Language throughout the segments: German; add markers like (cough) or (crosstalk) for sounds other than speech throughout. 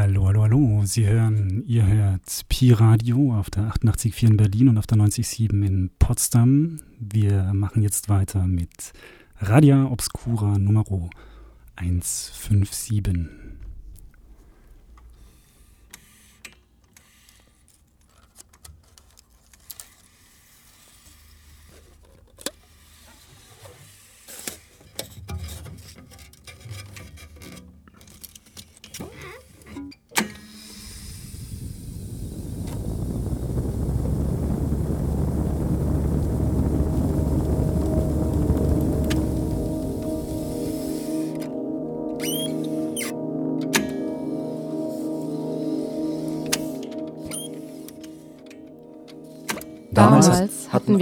Hallo, hallo, hallo. Sie hören, ihr hört Pi Radio auf der 88.4 in Berlin und auf der 90.7 in Potsdam. Wir machen jetzt weiter mit Radia Obscura Nummer 157.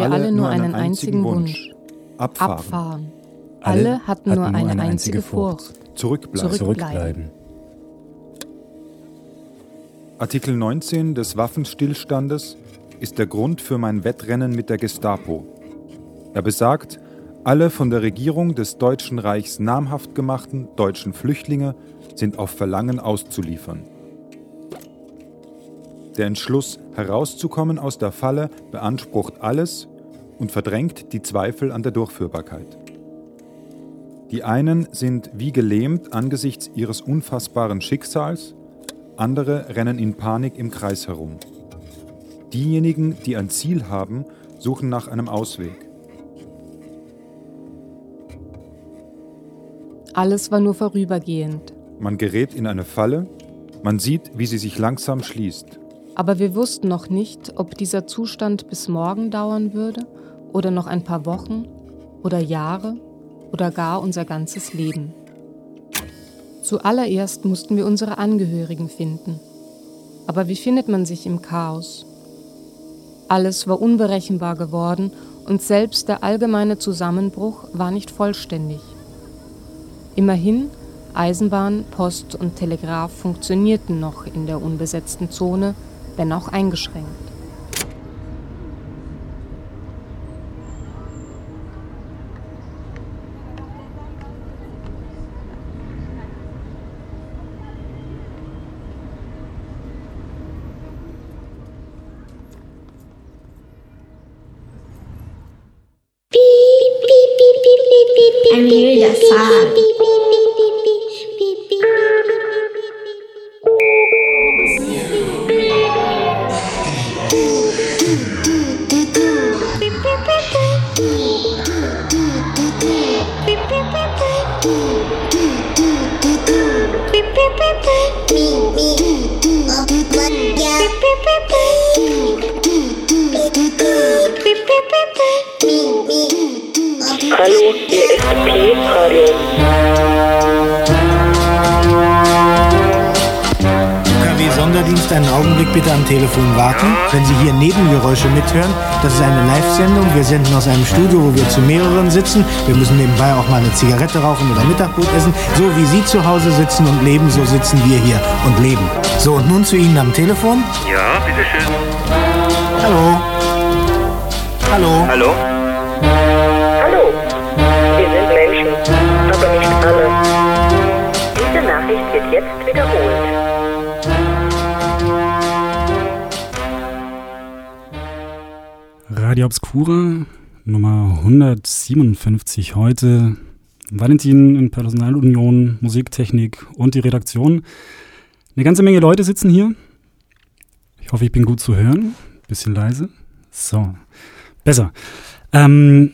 hatten wir alle nur einen einzigen Wunsch. Abfahren. Abfahren. Alle hatten nur eine einzige Furcht. Zurückbleiben. Zurückbleiben. Artikel 19 des Waffenstillstandes ist der Grund für mein Wettrennen mit der Gestapo. Er besagt, alle von der Regierung des Deutschen Reichs namhaft gemachten deutschen Flüchtlinge sind auf Verlangen auszuliefern. Der Entschluss, herauszukommen aus der Falle, beansprucht alles und verdrängt die Zweifel an der Durchführbarkeit. Die einen sind wie gelähmt angesichts ihres unfassbaren Schicksals, andere rennen in Panik im Kreis herum. Diejenigen, die ein Ziel haben, suchen nach einem Ausweg. Alles war nur vorübergehend. Man gerät in eine Falle, man sieht, wie sie sich langsam schließt. Aber wir wussten noch nicht, ob dieser Zustand bis morgen dauern würde oder noch ein paar Wochen oder Jahre oder gar unser ganzes Leben. Zuallererst mussten wir unsere Angehörigen finden. Aber wie findet man sich im Chaos? Alles war unberechenbar geworden und selbst der allgemeine Zusammenbruch war nicht vollständig. Immerhin, Eisenbahn, Post und Telegraph funktionierten noch in der unbesetzten Zone, wenn auch eingeschränkt. Sitzen. Wir müssen nebenbei auch mal eine Zigarette rauchen oder Mittagbrot essen. So wie Sie zu Hause sitzen und leben, so sitzen wir hier und leben. So, und nun zu Ihnen am Telefon. Ja, bitteschön. Hallo. Hallo. Hallo? Hallo, wir sind Menschen, aber nicht alle. Diese Nachricht wird jetzt wiederholt. Radio Obscura Nummer 157 heute. Valentin in Personalunion, Musiktechnik und die Redaktion. Eine ganze Menge Leute sitzen hier. Ich hoffe, ich bin gut zu hören. Bisschen leise. So, besser. Ähm,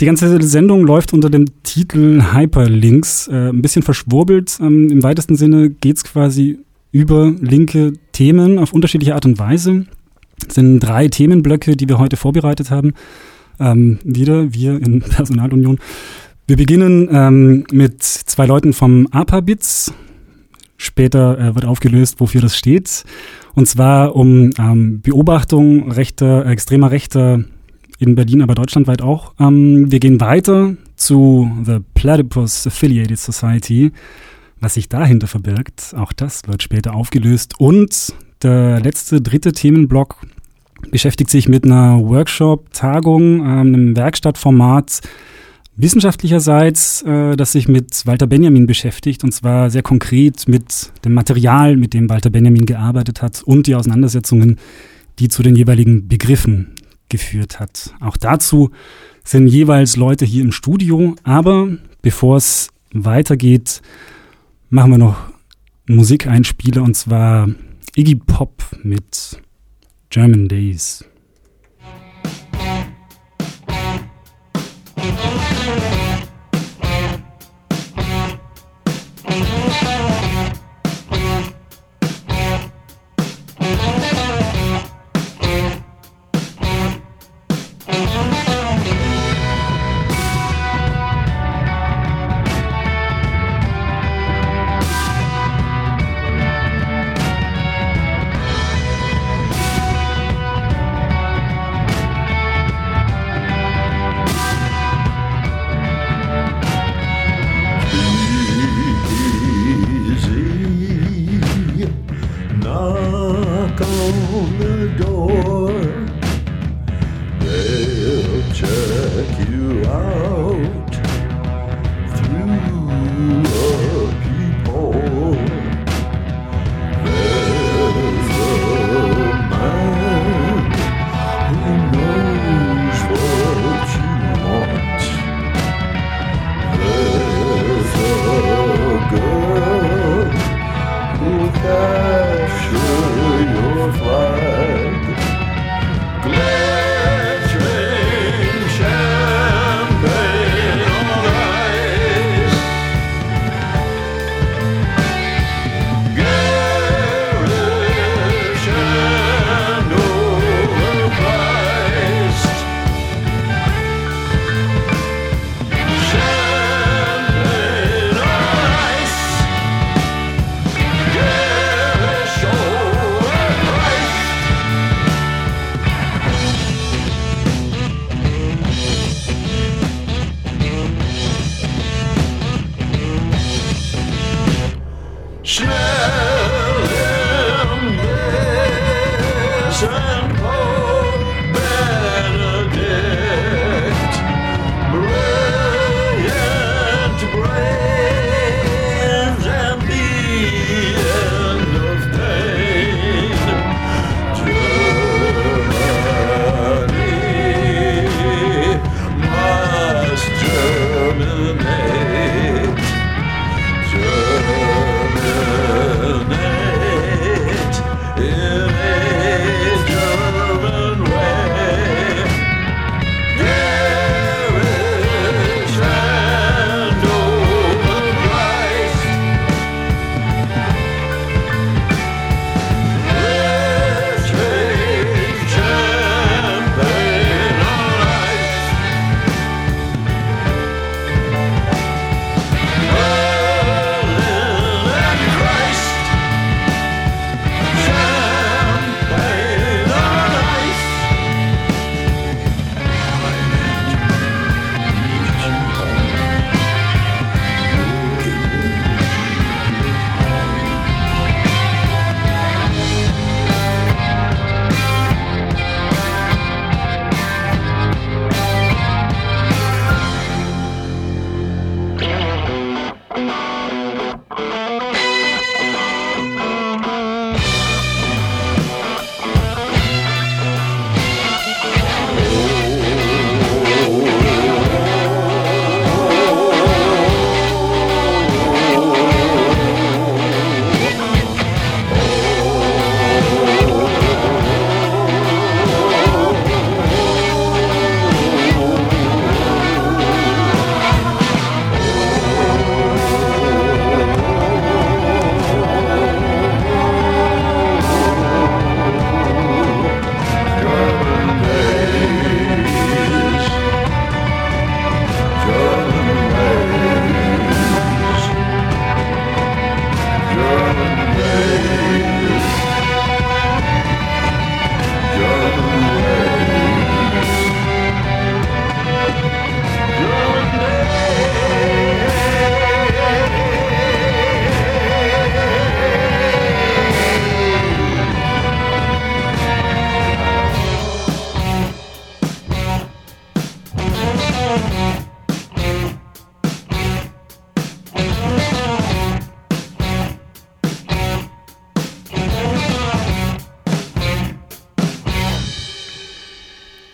die ganze Sendung läuft unter dem Titel Hyperlinks. Äh, ein bisschen verschwurbelt. Ähm, Im weitesten Sinne geht's quasi über linke Themen auf unterschiedliche Art und Weise. Es sind drei Themenblöcke, die wir heute vorbereitet haben. Ähm, wieder wir in (laughs) Personalunion. Wir beginnen ähm, mit zwei Leuten vom APA-Bits. Später äh, wird aufgelöst, wofür das steht. Und zwar um ähm, Beobachtung rechter, äh, extremer Rechter in Berlin, aber deutschlandweit auch. Ähm, wir gehen weiter zu The Platypus Affiliated Society. Was sich dahinter verbirgt, auch das wird später aufgelöst. Und der letzte, dritte Themenblock beschäftigt sich mit einer Workshop-Tagung, ähm, einem Werkstattformat, wissenschaftlicherseits, äh, das sich mit Walter Benjamin beschäftigt und zwar sehr konkret mit dem Material, mit dem Walter Benjamin gearbeitet hat und die Auseinandersetzungen, die zu den jeweiligen Begriffen geführt hat. Auch dazu sind jeweils Leute hier im Studio, aber bevor es weitergeht, machen wir noch Musikeinspieler und zwar Iggy Pop mit German.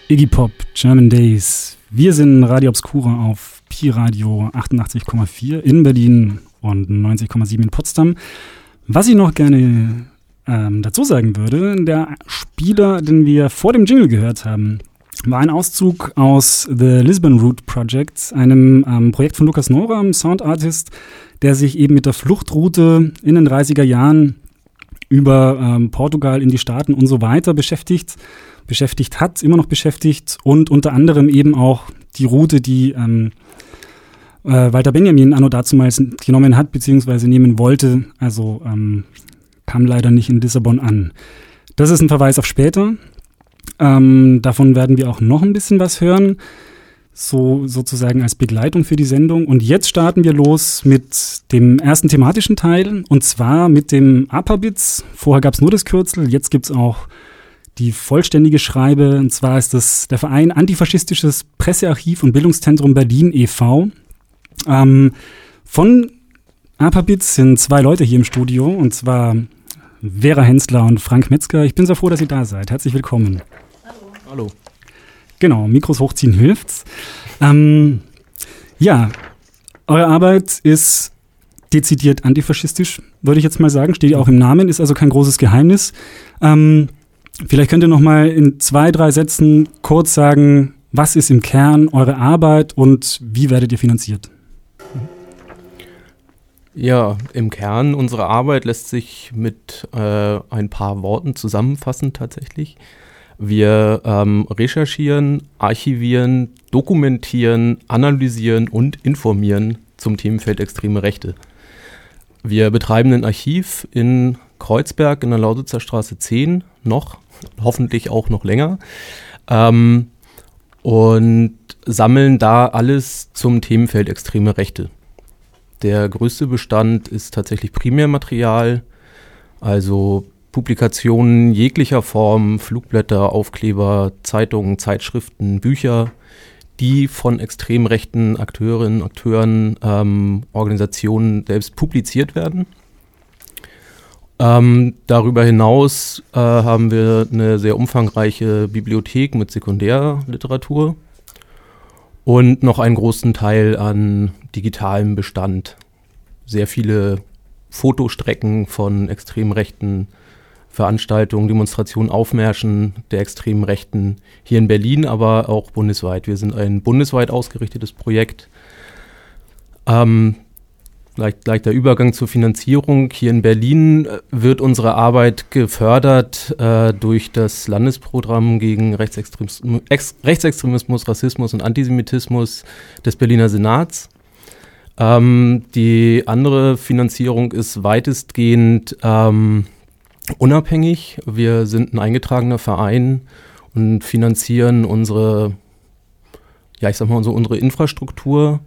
Iggy Pop, German Days. Wir sind Radio Obscura auf Pi Radio 88,4 in Berlin und 90,7 in Potsdam. Was ich noch gerne ähm, dazu sagen würde, der Spieler, den wir vor dem Jingle gehört haben, war ein Auszug aus The Lisbon Route Project, einem ähm, Projekt von Lukas Nora, einem Sound Artist, der sich eben mit der Fluchtroute in den 30er Jahren über ähm, Portugal in die Staaten und so weiter beschäftigt beschäftigt hat, immer noch beschäftigt und unter anderem eben auch die Route, die ähm, äh, Walter Benjamin anno dazumals genommen hat, beziehungsweise nehmen wollte, also ähm, kam leider nicht in Lissabon an. Das ist ein Verweis auf später. Ähm, davon werden wir auch noch ein bisschen was hören, so sozusagen als Begleitung für die Sendung. Und jetzt starten wir los mit dem ersten thematischen Teil, und zwar mit dem APA-Bits. Vorher gab es nur das Kürzel, jetzt gibt es auch die vollständige Schreibe. Und zwar ist das der Verein Antifaschistisches Pressearchiv und Bildungszentrum Berlin e.V. Ähm, von Apabitz sind zwei Leute hier im Studio, und zwar Vera Hensler und Frank Metzger. Ich bin sehr froh, dass ihr da seid. Herzlich willkommen. Hallo. Hallo. Genau, Mikros hochziehen hilft's. Ähm, ja, eure Arbeit ist dezidiert antifaschistisch, würde ich jetzt mal sagen. Steht ja auch im Namen, ist also kein großes Geheimnis. Ähm, Vielleicht könnt ihr noch mal in zwei, drei Sätzen kurz sagen, was ist im Kern eure Arbeit und wie werdet ihr finanziert? Ja, im Kern unserer Arbeit lässt sich mit äh, ein paar Worten zusammenfassen tatsächlich. Wir ähm, recherchieren, archivieren, dokumentieren, analysieren und informieren zum Themenfeld extreme Rechte. Wir betreiben ein Archiv in Kreuzberg in der Lausitzer Straße 10 noch hoffentlich auch noch länger. Ähm, und sammeln da alles zum Themenfeld extreme Rechte. Der größte Bestand ist tatsächlich Primärmaterial, also Publikationen jeglicher Form, Flugblätter, Aufkleber, Zeitungen, Zeitschriften, Bücher, die von extrem rechten Akteurinnen, Akteuren, ähm, Organisationen selbst publiziert werden. Ähm, darüber hinaus äh, haben wir eine sehr umfangreiche Bibliothek mit Sekundärliteratur und noch einen großen Teil an digitalem Bestand. Sehr viele Fotostrecken von extrem rechten Veranstaltungen, Demonstrationen, Aufmärschen der extremen Rechten hier in Berlin, aber auch bundesweit. Wir sind ein bundesweit ausgerichtetes Projekt. Ähm, Gleich, gleich der Übergang zur Finanzierung. Hier in Berlin äh, wird unsere Arbeit gefördert äh, durch das Landesprogramm gegen Rechtsextremismus, Rechtsextremismus, Rassismus und Antisemitismus des Berliner Senats. Ähm, die andere Finanzierung ist weitestgehend ähm, unabhängig. Wir sind ein eingetragener Verein und finanzieren unsere, ja, ich sag mal, unsere Infrastruktur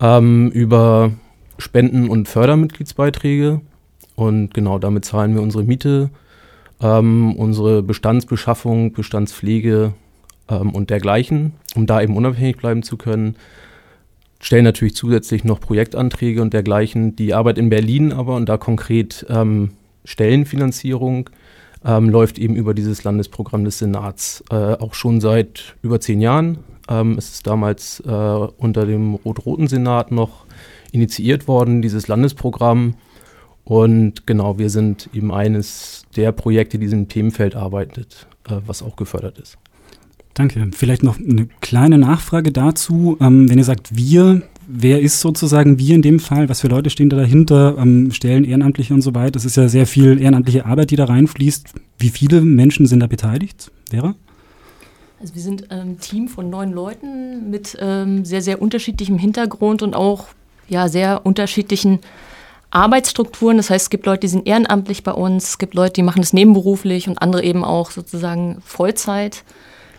ähm, über Spenden- und Fördermitgliedsbeiträge. Und genau damit zahlen wir unsere Miete, ähm, unsere Bestandsbeschaffung, Bestandspflege ähm, und dergleichen, um da eben unabhängig bleiben zu können. Stellen natürlich zusätzlich noch Projektanträge und dergleichen. Die Arbeit in Berlin aber und da konkret ähm, Stellenfinanzierung ähm, läuft eben über dieses Landesprogramm des Senats. Äh, auch schon seit über zehn Jahren. Ähm, es ist damals äh, unter dem Rot-Roten Senat noch initiiert worden, dieses Landesprogramm. Und genau, wir sind eben eines der Projekte, die in diesem Themenfeld arbeitet, äh, was auch gefördert ist. Danke. Vielleicht noch eine kleine Nachfrage dazu. Ähm, wenn ihr sagt wir, wer ist sozusagen wir in dem Fall? Was für Leute stehen da dahinter? Ähm, Stellen Ehrenamtliche und so weiter? Das ist ja sehr viel ehrenamtliche Arbeit, die da reinfließt. Wie viele Menschen sind da beteiligt? Vera? Also wir sind ein Team von neun Leuten mit ähm, sehr, sehr unterschiedlichem Hintergrund und auch ja, sehr unterschiedlichen Arbeitsstrukturen. Das heißt, es gibt Leute, die sind ehrenamtlich bei uns, es gibt Leute, die machen das nebenberuflich und andere eben auch sozusagen Vollzeit.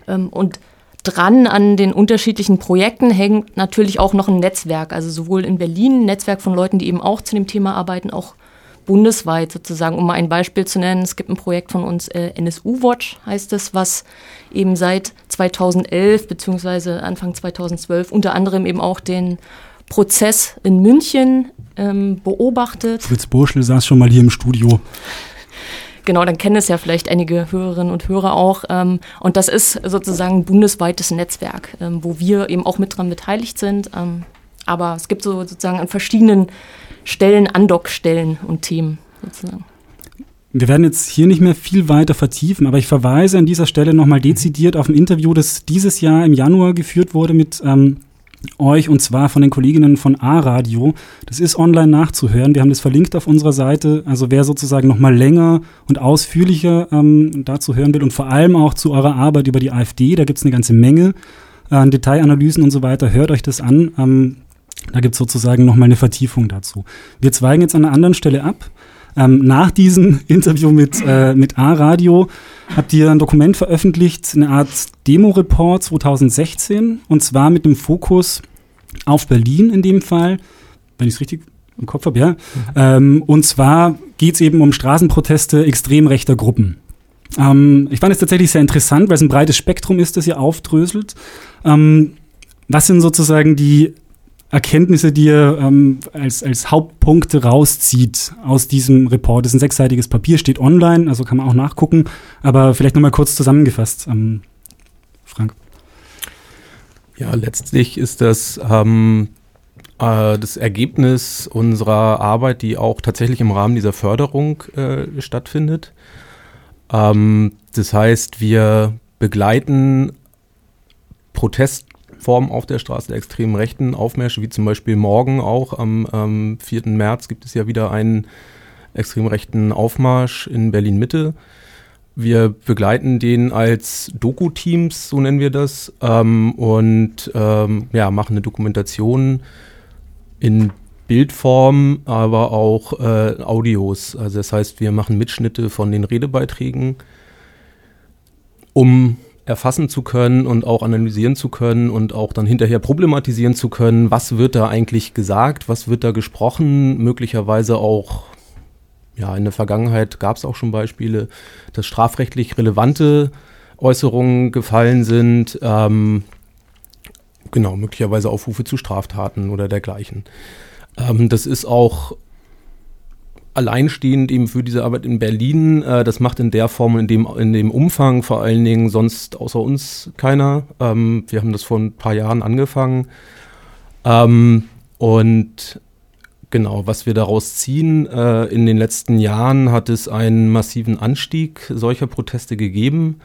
Ähm, und dran an den unterschiedlichen Projekten hängt natürlich auch noch ein Netzwerk, also sowohl in Berlin ein Netzwerk von Leuten, die eben auch zu dem Thema arbeiten, auch bundesweit sozusagen. Um mal ein Beispiel zu nennen, es gibt ein Projekt von uns, äh, NSU Watch heißt es, was eben seit 2011 beziehungsweise Anfang 2012 unter anderem eben auch den Prozess in München ähm, beobachtet. Fritz Burschel saß schon mal hier im Studio. Genau, dann kennen es ja vielleicht einige Hörerinnen und Hörer auch. Ähm, und das ist sozusagen ein bundesweites Netzwerk, ähm, wo wir eben auch mit dran beteiligt sind. Ähm, aber es gibt so sozusagen an verschiedenen Stellen Andockstellen und Themen sozusagen. Wir werden jetzt hier nicht mehr viel weiter vertiefen, aber ich verweise an dieser Stelle nochmal dezidiert auf ein Interview, das dieses Jahr im Januar geführt wurde mit ähm, euch und zwar von den Kolleginnen von A-Radio. Das ist online nachzuhören. Wir haben das verlinkt auf unserer Seite. Also wer sozusagen nochmal länger und ausführlicher ähm, dazu hören will und vor allem auch zu eurer Arbeit über die AfD, da gibt es eine ganze Menge äh, Detailanalysen und so weiter. Hört euch das an. Ähm, da gibt es sozusagen nochmal eine Vertiefung dazu. Wir zweigen jetzt an einer anderen Stelle ab. Ähm, nach diesem (laughs) Interview mit, äh, mit A-Radio habt ihr ein Dokument veröffentlicht, eine Art Demo-Report 2016, und zwar mit dem Fokus auf Berlin in dem Fall, wenn ich es richtig im Kopf habe, ja. Mhm. Ähm, und zwar geht es eben um Straßenproteste extrem rechter Gruppen. Ähm, ich fand es tatsächlich sehr interessant, weil es ein breites Spektrum ist, das ihr aufdröselt. Ähm, was sind sozusagen die Erkenntnisse, die ihr ähm, als, als Hauptpunkte rauszieht aus diesem Report. Das ist ein sechsseitiges Papier, steht online, also kann man auch nachgucken. Aber vielleicht nochmal kurz zusammengefasst, ähm, Frank. Ja, letztlich ist das ähm, äh, das Ergebnis unserer Arbeit, die auch tatsächlich im Rahmen dieser Förderung äh, stattfindet. Ähm, das heißt, wir begleiten Protest Formen auf der Straße der extremen Rechten Aufmärsche, wie zum Beispiel morgen auch am ähm, 4. März gibt es ja wieder einen extrem rechten Aufmarsch in Berlin Mitte. Wir begleiten den als Doku-Teams, so nennen wir das, ähm, und ähm, ja, machen eine Dokumentation in Bildform, aber auch äh, Audios. Also das heißt, wir machen Mitschnitte von den Redebeiträgen, um erfassen zu können und auch analysieren zu können und auch dann hinterher problematisieren zu können, was wird da eigentlich gesagt, was wird da gesprochen, möglicherweise auch, ja, in der Vergangenheit gab es auch schon Beispiele, dass strafrechtlich relevante Äußerungen gefallen sind, ähm, genau, möglicherweise Aufrufe zu Straftaten oder dergleichen. Ähm, das ist auch alleinstehend eben für diese Arbeit in Berlin. Äh, das macht in der Form, in dem, in dem Umfang vor allen Dingen sonst außer uns keiner. Ähm, wir haben das vor ein paar Jahren angefangen. Ähm, und genau, was wir daraus ziehen, äh, in den letzten Jahren hat es einen massiven Anstieg solcher Proteste gegeben,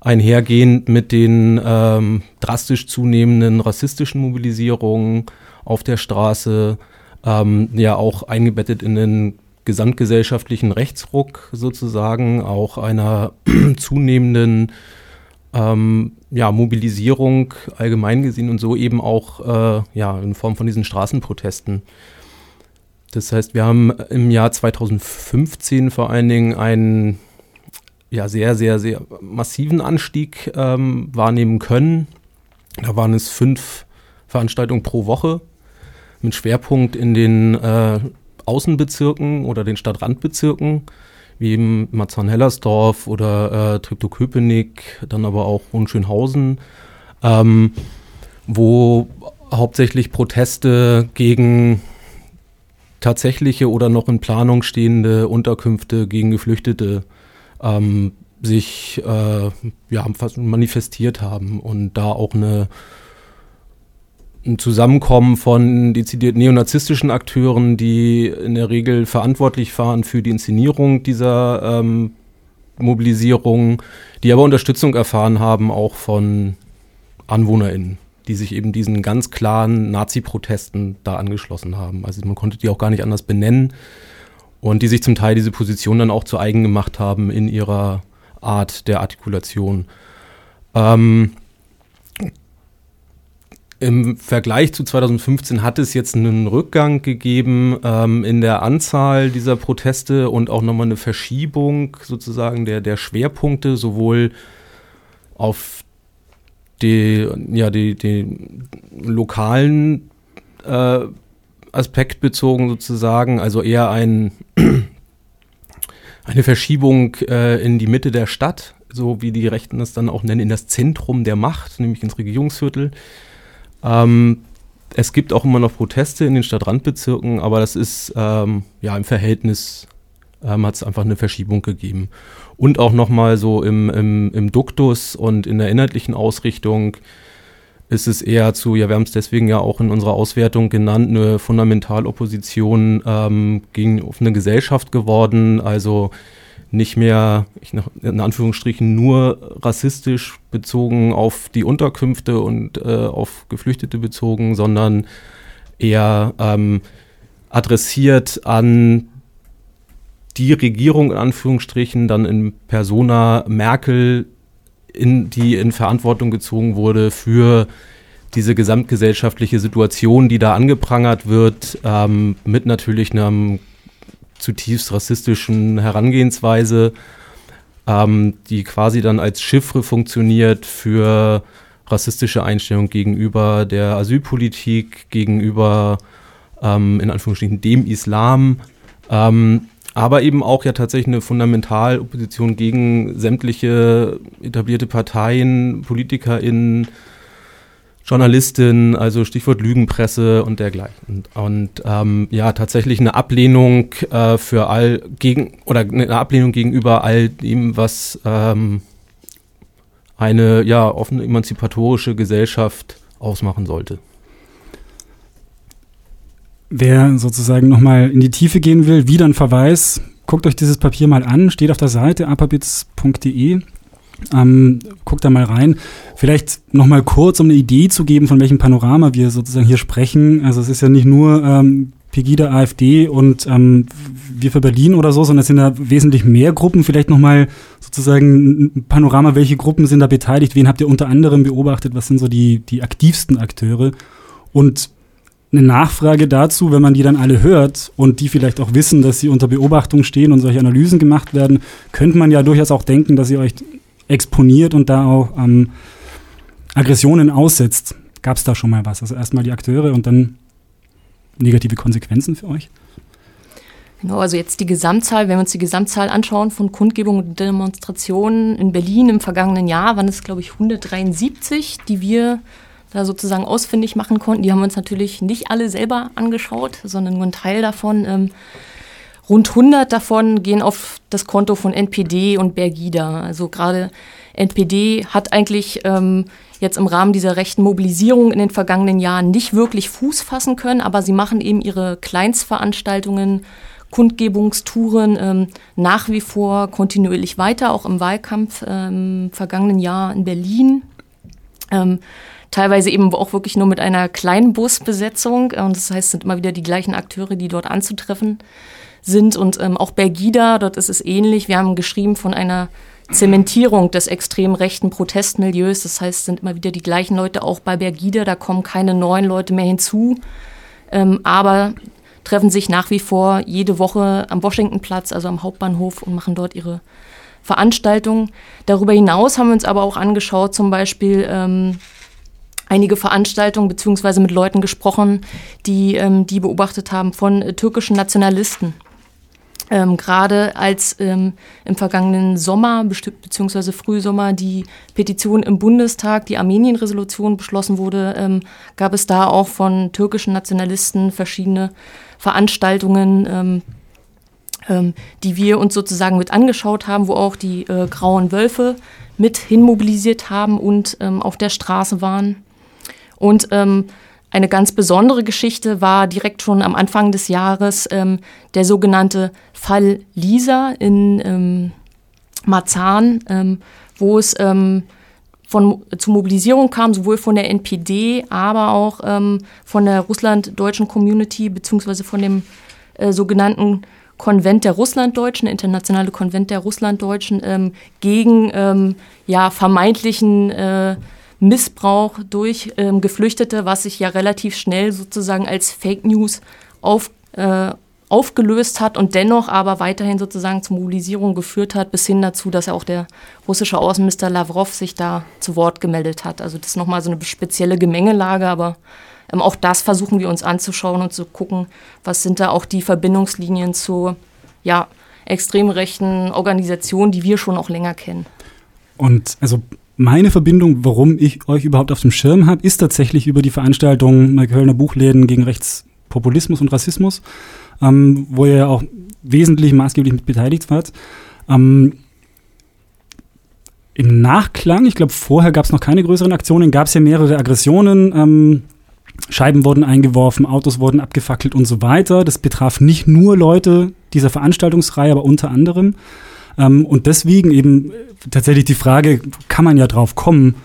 einhergehend mit den ähm, drastisch zunehmenden rassistischen Mobilisierungen auf der Straße, ähm, ja auch eingebettet in den gesamtgesellschaftlichen Rechtsruck sozusagen, auch einer (clears throat) zunehmenden ähm, ja, Mobilisierung allgemein gesehen und so eben auch äh, ja, in Form von diesen Straßenprotesten. Das heißt, wir haben im Jahr 2015 vor allen Dingen einen ja, sehr, sehr, sehr massiven Anstieg ähm, wahrnehmen können. Da waren es fünf Veranstaltungen pro Woche mit Schwerpunkt in den äh, Außenbezirken oder den Stadtrandbezirken, wie eben Marzahn-Hellersdorf oder äh, Treptow-Köpenick, dann aber auch Hohenschönhausen, ähm, wo hauptsächlich Proteste gegen tatsächliche oder noch in Planung stehende Unterkünfte gegen Geflüchtete ähm, sich äh, ja, manifestiert haben und da auch eine ein Zusammenkommen von dezidiert neonazistischen Akteuren, die in der Regel verantwortlich waren für die Inszenierung dieser ähm, Mobilisierung, die aber Unterstützung erfahren haben, auch von AnwohnerInnen, die sich eben diesen ganz klaren Nazi-Protesten da angeschlossen haben. Also man konnte die auch gar nicht anders benennen und die sich zum Teil diese Position dann auch zu eigen gemacht haben in ihrer Art der Artikulation. Ähm, im Vergleich zu 2015 hat es jetzt einen Rückgang gegeben ähm, in der Anzahl dieser Proteste und auch nochmal eine Verschiebung sozusagen der, der Schwerpunkte, sowohl auf die, ja, die, die lokalen äh, Aspekt bezogen sozusagen, also eher ein, (clears throat) eine Verschiebung äh, in die Mitte der Stadt, so wie die Rechten das dann auch nennen, in das Zentrum der Macht, nämlich ins Regierungsviertel. Ähm, es gibt auch immer noch Proteste in den Stadtrandbezirken, aber das ist ähm, ja im Verhältnis ähm, hat es einfach eine Verschiebung gegeben. Und auch nochmal so im, im, im Duktus und in der inhaltlichen Ausrichtung ist es eher zu, ja, wir haben es deswegen ja auch in unserer Auswertung genannt, eine Fundamentalopposition ähm, gegen offene Gesellschaft geworden. Also nicht mehr, ich in Anführungsstrichen, nur rassistisch bezogen auf die Unterkünfte und äh, auf Geflüchtete bezogen, sondern eher ähm, adressiert an die Regierung in Anführungsstrichen, dann in Persona Merkel in, die in Verantwortung gezogen wurde für diese gesamtgesellschaftliche Situation, die da angeprangert wird, ähm, mit natürlich einer zutiefst rassistischen Herangehensweise, ähm, die quasi dann als Chiffre funktioniert für rassistische Einstellungen gegenüber der Asylpolitik, gegenüber ähm, in Anführungsstrichen dem Islam. Ähm, aber eben auch ja tatsächlich eine Fundamentalopposition gegen sämtliche etablierte Parteien, PolitikerInnen, Journalistinnen, also Stichwort Lügenpresse und dergleichen. Und, und ähm, ja, tatsächlich eine Ablehnung äh, für all gegen oder eine Ablehnung gegenüber all dem, was ähm, eine ja offene emanzipatorische Gesellschaft ausmachen sollte. Wer sozusagen nochmal in die Tiefe gehen will, wieder ein Verweis, guckt euch dieses Papier mal an, steht auf der Seite apabits.de. Ähm, guckt da mal rein. Vielleicht nochmal kurz, um eine Idee zu geben, von welchem Panorama wir sozusagen hier sprechen. Also es ist ja nicht nur ähm, Pegida, AfD und ähm, wir für Berlin oder so, sondern es sind da wesentlich mehr Gruppen. Vielleicht nochmal sozusagen ein Panorama, welche Gruppen sind da beteiligt? Wen habt ihr unter anderem beobachtet? Was sind so die, die aktivsten Akteure? Und eine Nachfrage dazu, wenn man die dann alle hört und die vielleicht auch wissen, dass sie unter Beobachtung stehen und solche Analysen gemacht werden, könnte man ja durchaus auch denken, dass ihr euch exponiert und da auch ähm, Aggressionen aussetzt. Gab es da schon mal was? Also erstmal die Akteure und dann negative Konsequenzen für euch? Genau, also jetzt die Gesamtzahl, wenn wir uns die Gesamtzahl anschauen von Kundgebungen und Demonstrationen in Berlin im vergangenen Jahr, waren es, glaube ich, 173, die wir da sozusagen ausfindig machen konnten. Die haben wir uns natürlich nicht alle selber angeschaut, sondern nur ein Teil davon. Ähm, rund 100 davon gehen auf das Konto von NPD und Bergida. Also gerade NPD hat eigentlich ähm, jetzt im Rahmen dieser rechten Mobilisierung in den vergangenen Jahren nicht wirklich Fuß fassen können, aber sie machen eben ihre Kleinstveranstaltungen, Kundgebungstouren ähm, nach wie vor kontinuierlich weiter, auch im Wahlkampf ähm, vergangenen Jahr in Berlin. Ähm, teilweise eben auch wirklich nur mit einer kleinen Busbesetzung. Und das heißt, es sind immer wieder die gleichen Akteure, die dort anzutreffen. Und ähm, auch Bergida, dort ist es ähnlich. Wir haben geschrieben von einer Zementierung des extrem rechten Protestmilieus. Das heißt, es sind immer wieder die gleichen Leute auch bei Bergida. Da kommen keine neuen Leute mehr hinzu. Ähm, aber treffen sich nach wie vor jede Woche am Washingtonplatz, also am Hauptbahnhof und machen dort ihre Veranstaltungen. Darüber hinaus haben wir uns aber auch angeschaut, zum Beispiel ähm, einige Veranstaltungen beziehungsweise mit Leuten gesprochen, die ähm, die beobachtet haben von äh, türkischen Nationalisten. Ähm, Gerade als ähm, im vergangenen Sommer beziehungsweise Frühsommer die Petition im Bundestag, die Armenien-Resolution beschlossen wurde, ähm, gab es da auch von türkischen Nationalisten verschiedene Veranstaltungen, ähm, ähm, die wir uns sozusagen mit angeschaut haben, wo auch die äh, Grauen Wölfe mit hinmobilisiert haben und ähm, auf der Straße waren. Und ähm, eine ganz besondere Geschichte war direkt schon am Anfang des Jahres ähm, der sogenannte Fall Lisa in ähm, Marzahn, ähm, wo es ähm, von, zu Mobilisierung kam, sowohl von der NPD, aber auch ähm, von der russlanddeutschen Community, beziehungsweise von dem äh, sogenannten Konvent der Russlanddeutschen, internationale Konvent der Russlanddeutschen, ähm, gegen ja, vermeintlichen äh, Missbrauch durch ähm, Geflüchtete, was sich ja relativ schnell sozusagen als Fake News auf, äh, aufgelöst hat und dennoch aber weiterhin sozusagen zur Mobilisierung geführt hat, bis hin dazu, dass ja auch der russische Außenminister Lavrov sich da zu Wort gemeldet hat. Also das ist nochmal so eine spezielle Gemengelage, aber ähm, auch das versuchen wir uns anzuschauen und zu gucken, was sind da auch die Verbindungslinien zu ja, extrem rechten Organisationen, die wir schon auch länger kennen. Und also meine Verbindung, warum ich euch überhaupt auf dem Schirm habe, ist tatsächlich über die Veranstaltung der Kölner Buchläden gegen rechts Populismus und Rassismus, ähm, wo ihr ja auch wesentlich maßgeblich mit beteiligt wart. Ähm, Im Nachklang, ich glaube, vorher gab es noch keine größeren Aktionen, gab es ja mehrere Aggressionen. Ähm, Scheiben wurden eingeworfen, Autos wurden abgefackelt und so weiter. Das betraf nicht nur Leute dieser Veranstaltungsreihe, aber unter anderem. Ähm, und deswegen eben tatsächlich die Frage, kann man ja drauf kommen,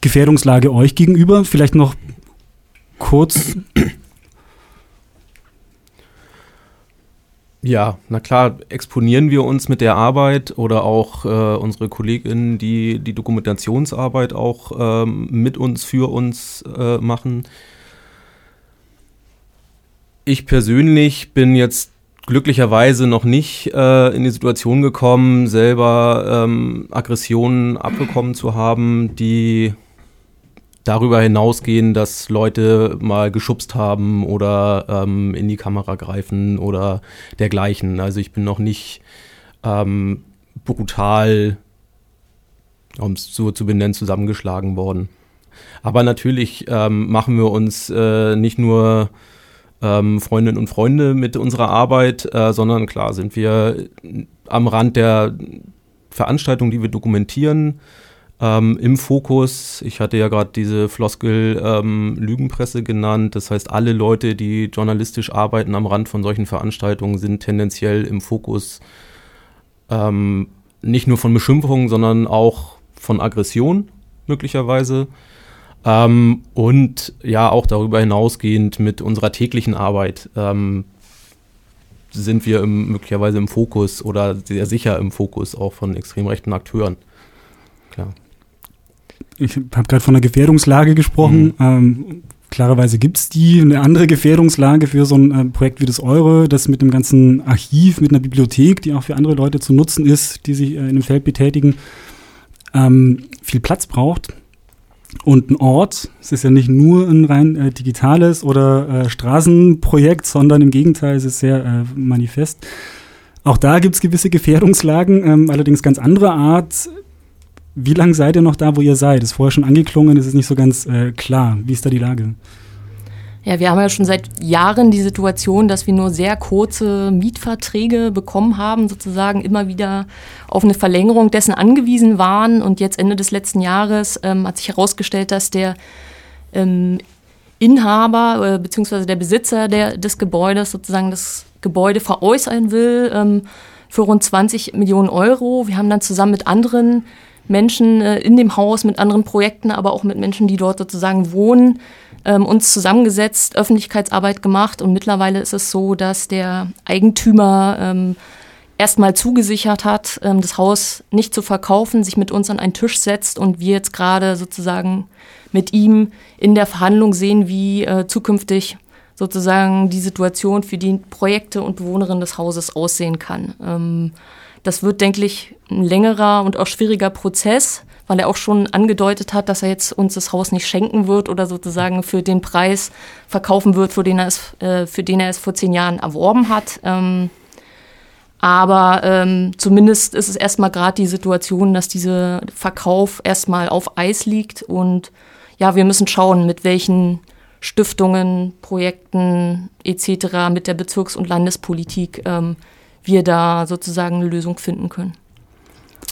Gefährdungslage euch gegenüber? Vielleicht noch kurz. Ja, na klar, exponieren wir uns mit der Arbeit oder auch äh, unsere KollegInnen, die die Dokumentationsarbeit auch ähm, mit uns, für uns äh, machen. Ich persönlich bin jetzt glücklicherweise noch nicht äh, in die Situation gekommen, selber ähm, Aggressionen abbekommen zu haben, die darüber hinausgehen, dass Leute mal geschubst haben oder ähm, in die Kamera greifen oder dergleichen. Also ich bin noch nicht ähm, brutal, um es so zu benennen, zusammengeschlagen worden. Aber natürlich ähm, machen wir uns äh, nicht nur ähm, Freundinnen und Freunde mit unserer Arbeit, äh, sondern klar sind wir am Rand der Veranstaltung, die wir dokumentieren, ähm, im Fokus. Ich hatte ja gerade diese Floskel ähm, Lügenpresse genannt. Das heißt, alle Leute, die journalistisch arbeiten am Rand von solchen Veranstaltungen, sind tendenziell im Fokus ähm, nicht nur von Beschimpfungen, sondern auch von Aggression möglicherweise. Ähm, und ja, auch darüber hinausgehend mit unserer täglichen Arbeit ähm, sind wir im, möglicherweise im Fokus oder sehr sicher im Fokus auch von extrem rechten Akteuren. Klar ich habe gerade von einer Gefährdungslage gesprochen. Mhm. Ähm, klarerweise gibt es die, eine andere Gefährdungslage für so ein äh, Projekt wie das Eure, das mit dem ganzen Archiv, mit einer Bibliothek, die auch für andere Leute zu nutzen ist, die sich äh, in dem Feld betätigen, ähm, viel Platz braucht. Und ein Ort, es ist ja nicht nur ein rein äh, digitales oder äh, Straßenprojekt, sondern im Gegenteil, es ist sehr äh, manifest. Auch da gibt es gewisse Gefährdungslagen, ähm, allerdings ganz anderer Art. Wie lange seid ihr noch da, wo ihr seid? Ist vorher schon angeklungen, ist es nicht so ganz äh, klar. Wie ist da die Lage? Ja, wir haben ja schon seit Jahren die Situation, dass wir nur sehr kurze Mietverträge bekommen haben, sozusagen immer wieder auf eine Verlängerung dessen angewiesen waren. Und jetzt Ende des letzten Jahres ähm, hat sich herausgestellt, dass der ähm, Inhaber äh, bzw. der Besitzer der, des Gebäudes sozusagen das Gebäude veräußern will ähm, für rund 20 Millionen Euro. Wir haben dann zusammen mit anderen Menschen äh, in dem Haus, mit anderen Projekten, aber auch mit Menschen, die dort sozusagen wohnen, ähm, uns zusammengesetzt, Öffentlichkeitsarbeit gemacht und mittlerweile ist es so, dass der Eigentümer ähm, erstmal zugesichert hat, ähm, das Haus nicht zu verkaufen, sich mit uns an einen Tisch setzt und wir jetzt gerade sozusagen mit ihm in der Verhandlung sehen, wie äh, zukünftig sozusagen die Situation für die Projekte und Bewohnerinnen des Hauses aussehen kann. Ähm, das wird, denke ich, ein längerer und auch schwieriger Prozess, weil er auch schon angedeutet hat, dass er jetzt uns das Haus nicht schenken wird oder sozusagen für den Preis verkaufen wird, für den er es, äh, für den er es vor zehn Jahren erworben hat. Ähm, aber ähm, zumindest ist es erstmal gerade die Situation, dass dieser Verkauf erstmal auf Eis liegt. Und ja, wir müssen schauen, mit welchen Stiftungen, Projekten etc., mit der Bezirks- und Landespolitik ähm, wir da sozusagen eine Lösung finden können.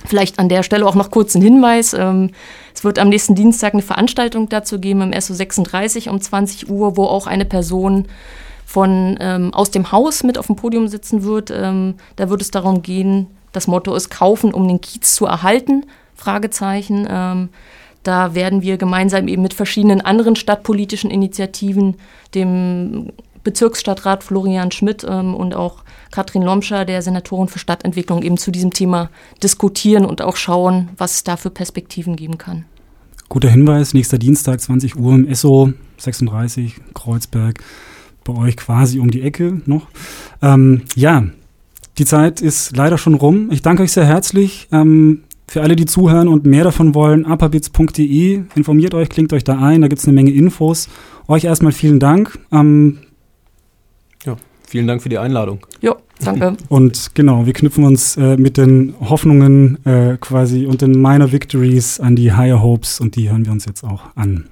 Vielleicht an der Stelle auch noch kurz ein Hinweis. Ähm, es wird am nächsten Dienstag eine Veranstaltung dazu geben im SO 36 um 20 Uhr, wo auch eine Person von ähm, aus dem Haus mit auf dem Podium sitzen wird. Ähm, da wird es darum gehen, das Motto ist kaufen, um den Kiez zu erhalten. Fragezeichen. Ähm, da werden wir gemeinsam eben mit verschiedenen anderen stadtpolitischen Initiativen, dem Bezirksstadtrat Florian Schmidt ähm, und auch Katrin Lomscher, der Senatorin für Stadtentwicklung, eben zu diesem Thema diskutieren und auch schauen, was es da für Perspektiven geben kann. Guter Hinweis, nächster Dienstag, 20 Uhr im ESSO 36, Kreuzberg, bei euch quasi um die Ecke noch. Ähm, ja, die Zeit ist leider schon rum. Ich danke euch sehr herzlich. Ähm, für alle, die zuhören und mehr davon wollen, apabits.de, informiert euch, klingt euch da ein, da gibt es eine Menge Infos. Euch erstmal vielen Dank. Ähm, ja, vielen Dank für die Einladung. Ja, Danke. (laughs) Und genau, wir knüpfen uns äh, mit den Hoffnungen äh, quasi und den Minor Victories an die Higher Hopes und die hören wir uns jetzt auch an.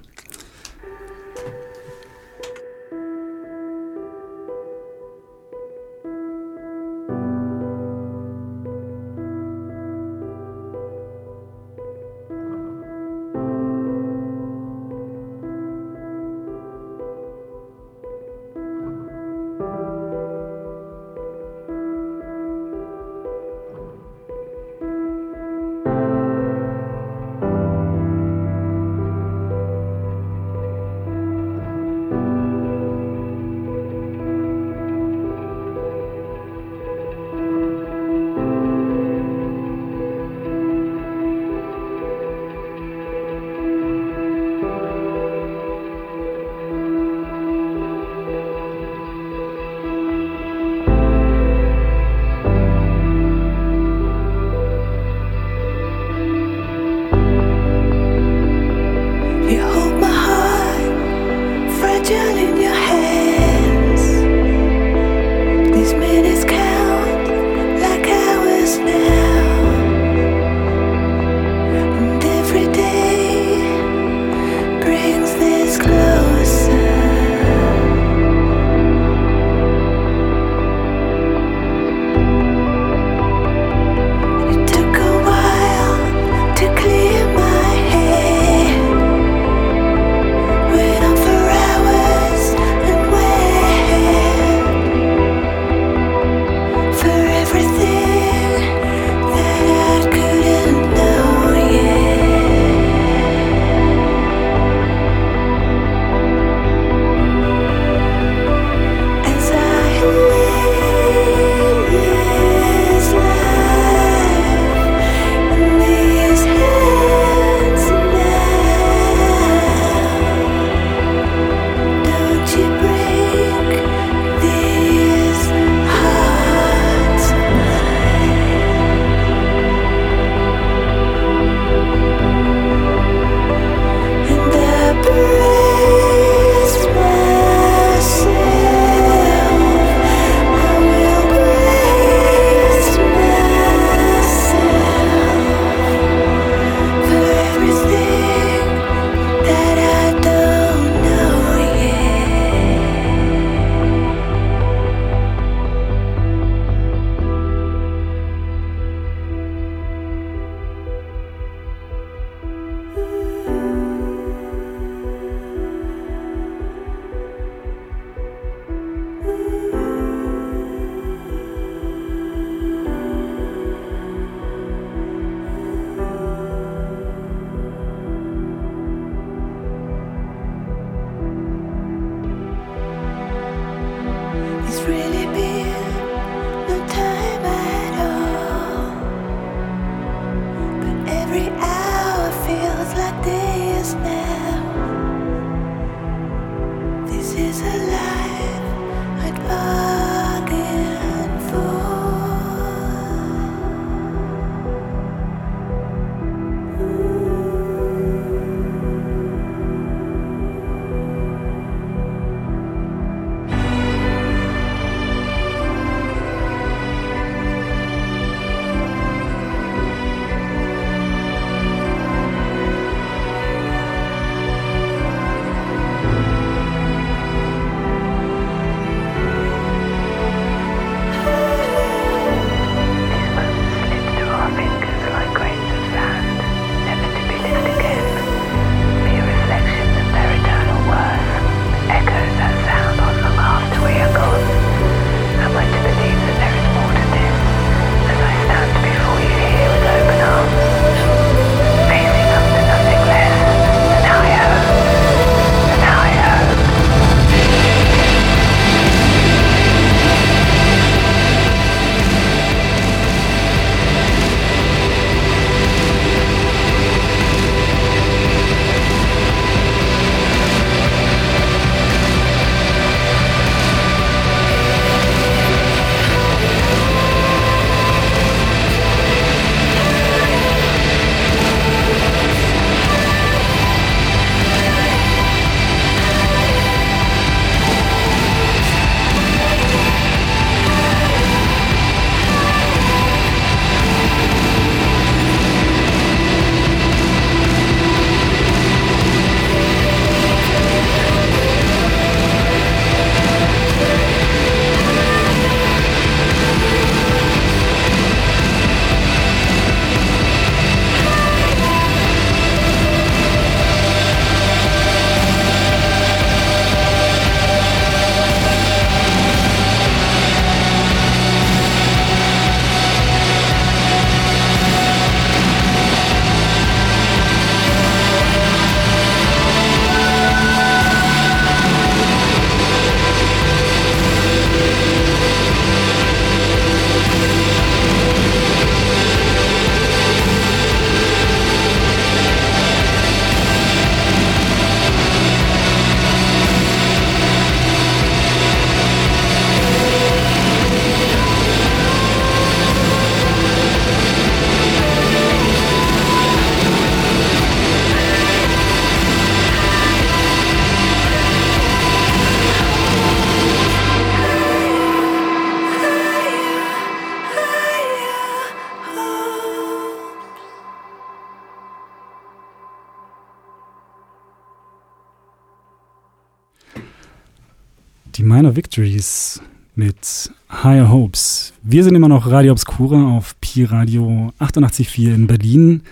Victories mit Higher Hopes. Wir sind immer noch Radio Obscura auf Pi Radio 88.4 in Berlin,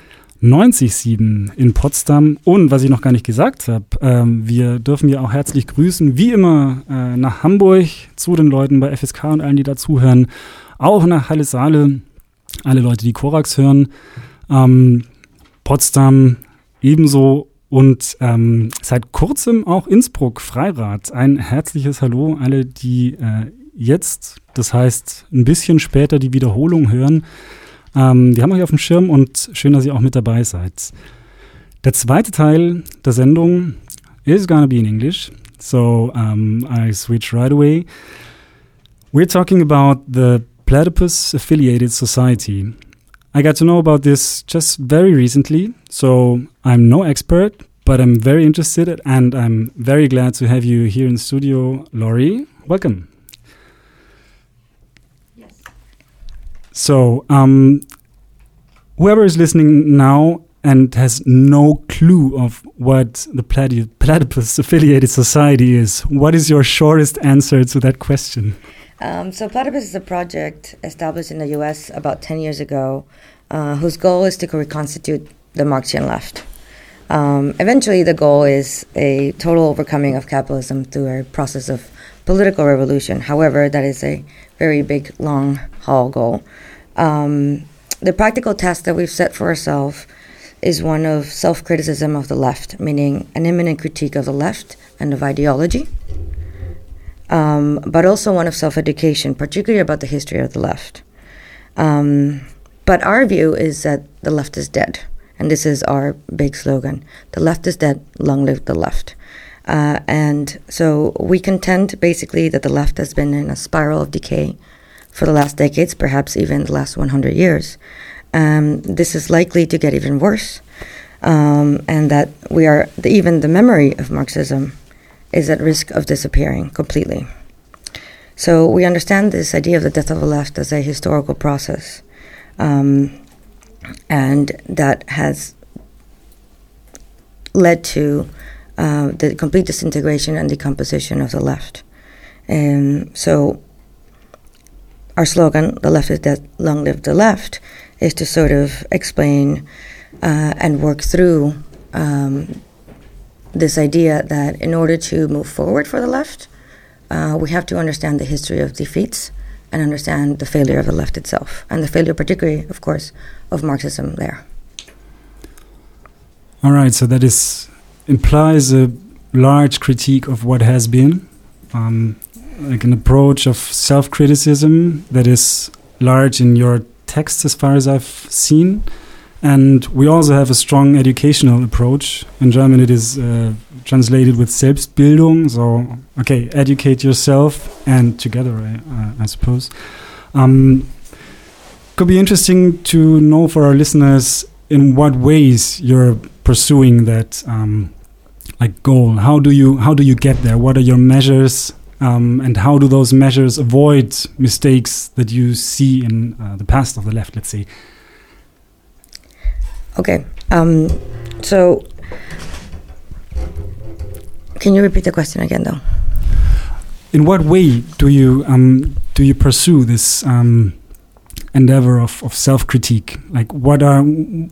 90.7 in Potsdam. Und was ich noch gar nicht gesagt habe, ähm, wir dürfen ja auch herzlich grüßen, wie immer äh, nach Hamburg zu den Leuten bei FSK und allen, die dazuhören, auch nach Halle Saale, alle Leute, die Korax hören, ähm, Potsdam ebenso und ähm, seit kurzem auch Innsbruck, Freirad. Ein herzliches Hallo alle, die äh, jetzt, das heißt ein bisschen später die Wiederholung hören. Ähm, wir haben euch auf dem Schirm und schön, dass ihr auch mit dabei seid. Der zweite Teil der Sendung is gonna be in English, so um, I switch right away. We're talking about the Platypus Affiliated Society. I got to know about this just very recently, so I'm no expert, but I'm very interested and I'm very glad to have you here in studio. Laurie, welcome. Yes. So, um, whoever is listening now and has no clue of what the platy Platypus Affiliated Society is, what is your shortest answer to that question? Um, so Platypus is a project established in the U.S. about 10 years ago, uh, whose goal is to reconstitute the Marxian left. Um, eventually, the goal is a total overcoming of capitalism through a process of political revolution. However, that is a very big, long haul goal. Um, the practical task that we've set for ourselves is one of self criticism of the left, meaning an imminent critique of the left and of ideology um, but also one of self education, particularly about the history of the left. Um, but our view is that the left is dead. And this is our big slogan The left is dead, long live the left. Uh, and so we contend basically that the left has been in a spiral of decay for the last decades, perhaps even the last 100 years. Um, this is likely to get even worse, um, and that we are, even the memory of Marxism is at risk of disappearing completely. So we understand this idea of the death of the left as a historical process, um, and that has led to uh, the complete disintegration and decomposition of the left. And so our slogan, "The left is dead, long live the left," is to sort of explain uh, and work through um, this idea that in order to move forward for the left, uh, we have to understand the history of defeats and understand the failure of the left itself, and the failure, particularly, of course, of Marxism there. All right, so that is implies a large critique of what has been, um, like an approach of self-criticism that is large in your text, as far as I've seen. And we also have a strong educational approach. In German, it is uh, translated with Selbstbildung. So, okay, educate yourself and together, I, I suppose. Um, could be interesting to know for our listeners in what ways you're pursuing that um, like goal. How do you how do you get there? What are your measures? Um, and how do those measures avoid mistakes that you see in uh, the past of the left? Let's say. Okay. Um, so, can you repeat the question again, though? In what way do you um, do you pursue this um, endeavor of, of self critique? Like, what are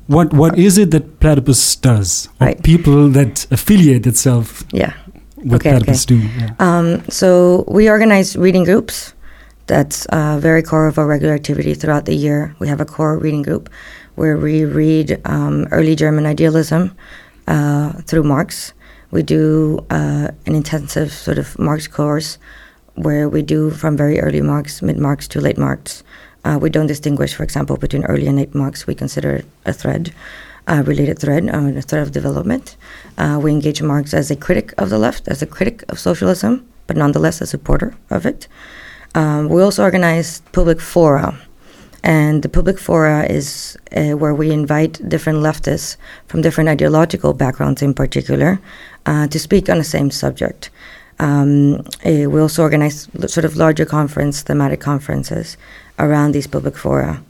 what what is it that Platypus does, or Right. people that affiliate itself Yeah. with Okay, Platypus do? Yeah. Um, so we organize reading groups. That's uh, very core of our regular activity throughout the year. We have a core reading group where we read um, early German idealism uh, through Marx. We do uh, an intensive sort of Marx course where we do from very early Marx, mid Marx to late Marx. Uh, we don't distinguish, for example, between early and late Marx. We consider it a thread, a related thread, uh, a thread of development. Uh, we engage Marx as a critic of the left, as a critic of socialism, but nonetheless a supporter of it. Um, we also organize public fora, and the public fora is uh, where we invite different leftists from different ideological backgrounds, in particular, uh, to speak on the same subject. Um, eh, we also organize sort of larger conference, thematic conferences around these public fora.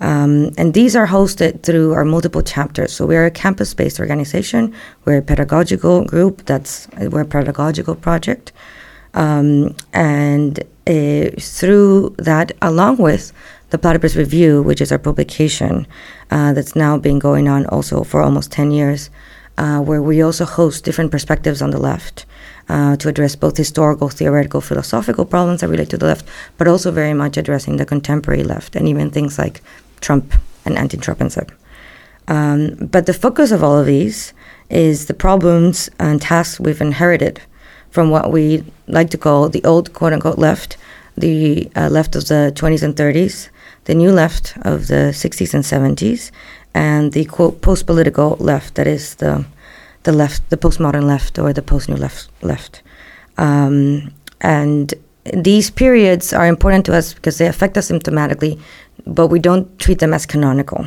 Um, and these are hosted through our multiple chapters. So we're a campus-based organization. We're a pedagogical group. That's we're a pedagogical project. Um, and uh, through that, along with the Platypus Review, which is our publication uh, that's now been going on also for almost 10 years, uh, where we also host different perspectives on the left uh, to address both historical, theoretical, philosophical problems that relate to the left, but also very much addressing the contemporary left and even things like Trump and anti Trumpism. Um, but the focus of all of these is the problems and tasks we've inherited from what we like to call the old quote unquote left, the uh, left of the 20s and 30s, the new left of the 60s and 70s, and the quote post political left, that is the, the left, the postmodern left or the post new left. left. Um, and these periods are important to us because they affect us symptomatically, but we don't treat them as canonical.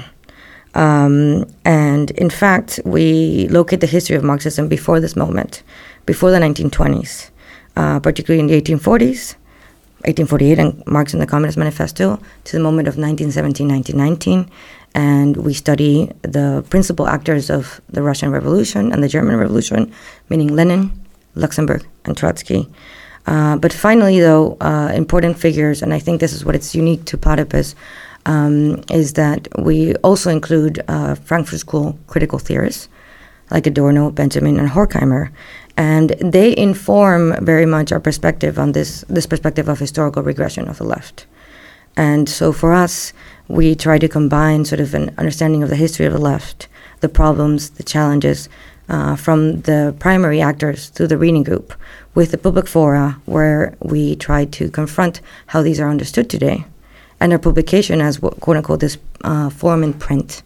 Um, and in fact, we locate the history of Marxism before this moment, before the 1920s, uh, particularly in the 1840s, 1848 and Marx and the Communist Manifesto, to the moment of 1917, 1919. And we study the principal actors of the Russian Revolution and the German Revolution, meaning Lenin, Luxemburg, and Trotsky. Uh, but finally, though, uh, important figures, and I think this is what it's unique to Platypus, um, is that we also include uh, Frankfurt School critical theorists like Adorno, Benjamin, and Horkheimer. And they inform very much our perspective on this, this perspective of historical regression of the left. And so for us, we try to combine sort of an understanding of the history of the left, the problems, the challenges uh, from the primary actors through the reading group with the public fora, where we try to confront how these are understood today and our publication as quote unquote this uh, form in print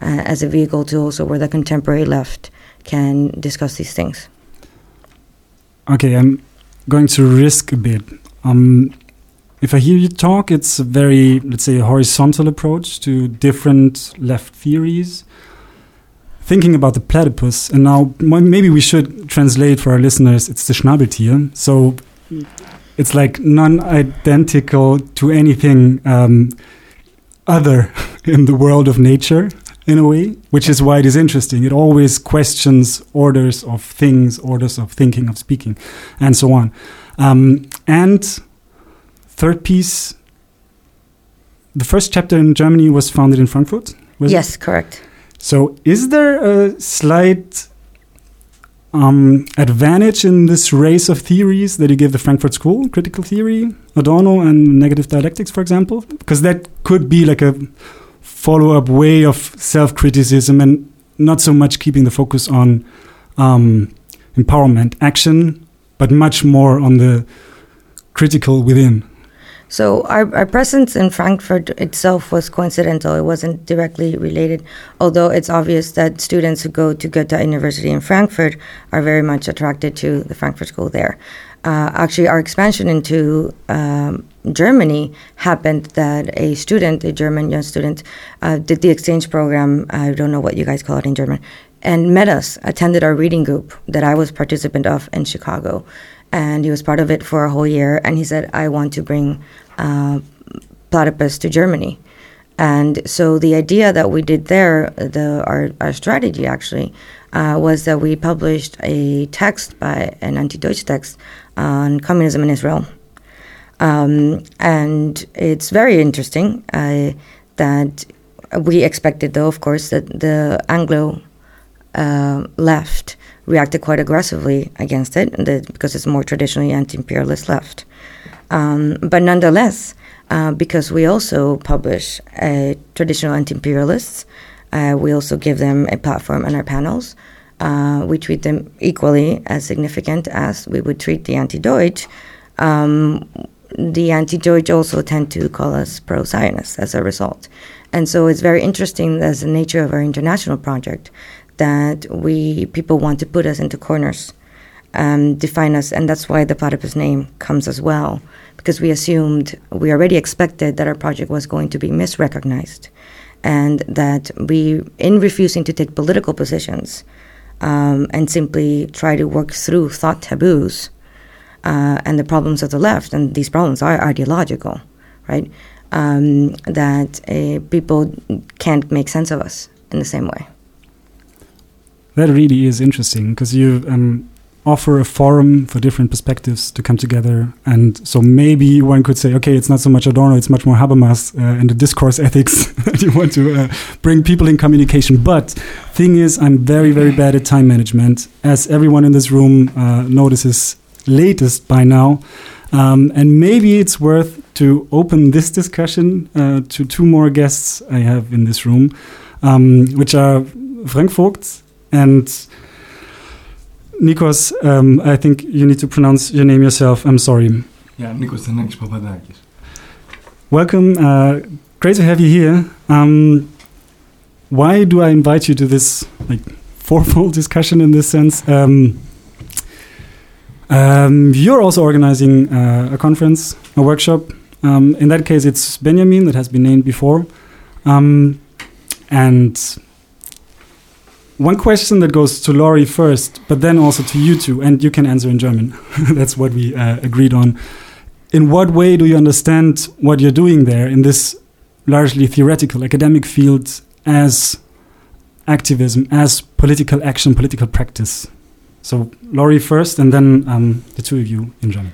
uh, as a vehicle to also where the contemporary left can discuss these things. Okay, I'm going to risk a bit. Um, if I hear you talk, it's a very, let's say, a horizontal approach to different left theories. Thinking about the platypus, and now maybe we should translate for our listeners, it's the Schnabeltier. So it's like non-identical to anything um, other (laughs) in the world of nature in a way, which is why it is interesting. It always questions orders of things, orders of thinking, of speaking, and so on. Um, and third piece, the first chapter in Germany was founded in Frankfurt. yes, it? correct. So, is there a slight um, advantage in this race of theories that you give the Frankfurt School, critical theory, Adorno, and negative dialectics, for example? Because that could be like a follow up way of self criticism and not so much keeping the focus on um, empowerment action, but much more on the critical within. So our, our presence in Frankfurt itself was coincidental. It wasn't directly related, although it's obvious that students who go to Goethe University in Frankfurt are very much attracted to the Frankfurt School there. Uh, actually, our expansion into um, Germany happened that a student, a German young student, uh, did the exchange program. I don't know what you guys call it in German, and met us, attended our reading group that I was participant of in Chicago and he was part of it for a whole year. And he said, "I want to bring uh, platypus to Germany." And so the idea that we did there, the our, our strategy actually, uh, was that we published a text by an anti-Deutsch text on communism in Israel. Um, and it's very interesting uh, that we expected, though, of course, that the Anglo uh, left reacted quite aggressively against it because it's more traditionally anti-imperialist left. Um, but nonetheless, uh, because we also publish uh, traditional anti-imperialists, uh, we also give them a platform in our panels. Uh, we treat them equally as significant as we would treat the anti-Deutsch. Um, the anti-Deutsch also tend to call us pro-Zionists as a result. And so it's very interesting as the nature of our international project that we people want to put us into corners, um, define us, and that's why the platypus name comes as well, because we assumed we already expected that our project was going to be misrecognized, and that we, in refusing to take political positions, um, and simply try to work through thought taboos uh, and the problems of the left, and these problems are ideological, right? Um, that uh, people can't make sense of us in the same way that really is interesting because you um, offer a forum for different perspectives to come together. And so maybe one could say, okay, it's not so much Adorno, it's much more Habermas uh, and the discourse (laughs) ethics (laughs) that you want to uh, bring people in communication. But thing is, I'm very, very bad at time management, as everyone in this room uh, notices latest by now. Um, and maybe it's worth to open this discussion uh, to two more guests I have in this room, um, which are Frank Vogt and Nikos, um, I think you need to pronounce your name yourself. I'm sorry. Yeah, Nikos Danakis Papadakis. Welcome. Uh, great to have you here. Um, why do I invite you to this like fourfold discussion in this sense? Um, you're also organizing uh, a conference, a workshop. Um, in that case, it's Benjamin that has been named before. Um, and one question that goes to Laurie first, but then also to you two, and you can answer in German. (laughs) That's what we uh, agreed on. In what way do you understand what you're doing there in this largely theoretical academic field as activism, as political action, political practice? So, Laurie first, and then um, the two of you in German.